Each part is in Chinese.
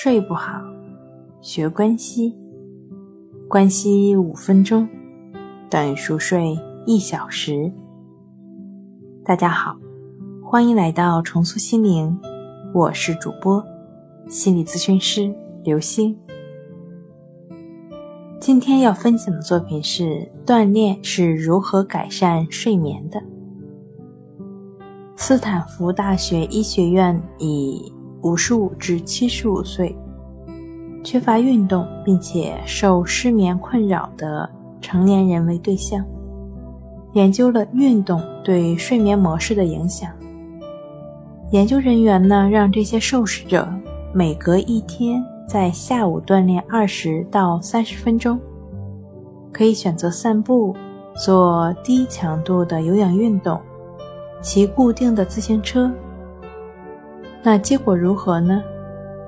睡不好，学关西，关西五分钟等于熟睡一小时。大家好，欢迎来到重塑心灵，我是主播心理咨询师刘星。今天要分享的作品是锻炼是如何改善睡眠的。斯坦福大学医学院以五十五至七十五岁缺乏运动并且受失眠困扰的成年人为对象，研究了运动对睡眠模式的影响。研究人员呢，让这些受试者每隔一天在下午锻炼二十到三十分钟，可以选择散步、做低强度的有氧运动。骑固定的自行车，那结果如何呢？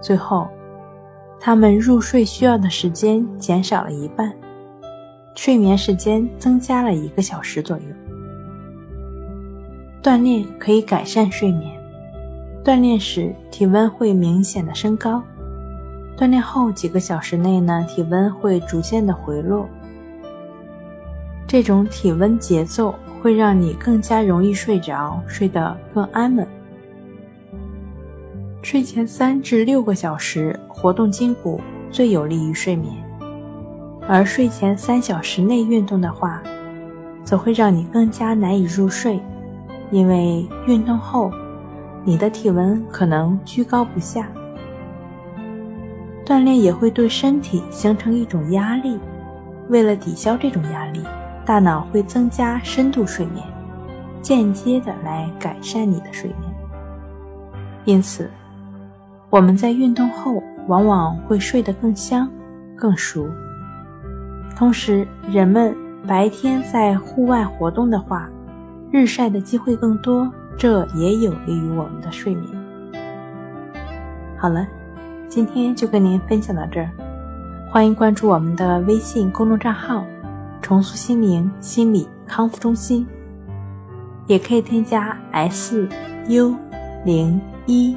最后，他们入睡需要的时间减少了一半，睡眠时间增加了一个小时左右。锻炼可以改善睡眠，锻炼时体温会明显的升高，锻炼后几个小时内呢，体温会逐渐的回落。这种体温节奏。会让你更加容易睡着，睡得更安稳。睡前三至六个小时活动筋骨最有利于睡眠，而睡前三小时内运动的话，则会让你更加难以入睡，因为运动后你的体温可能居高不下。锻炼也会对身体形成一种压力，为了抵消这种压力。大脑会增加深度睡眠，间接的来改善你的睡眠。因此，我们在运动后往往会睡得更香、更熟。同时，人们白天在户外活动的话，日晒的机会更多，这也有利于我们的睡眠。好了，今天就跟您分享到这儿，欢迎关注我们的微信公众账号。重塑心灵心理康复中心，也可以添加 S U 零一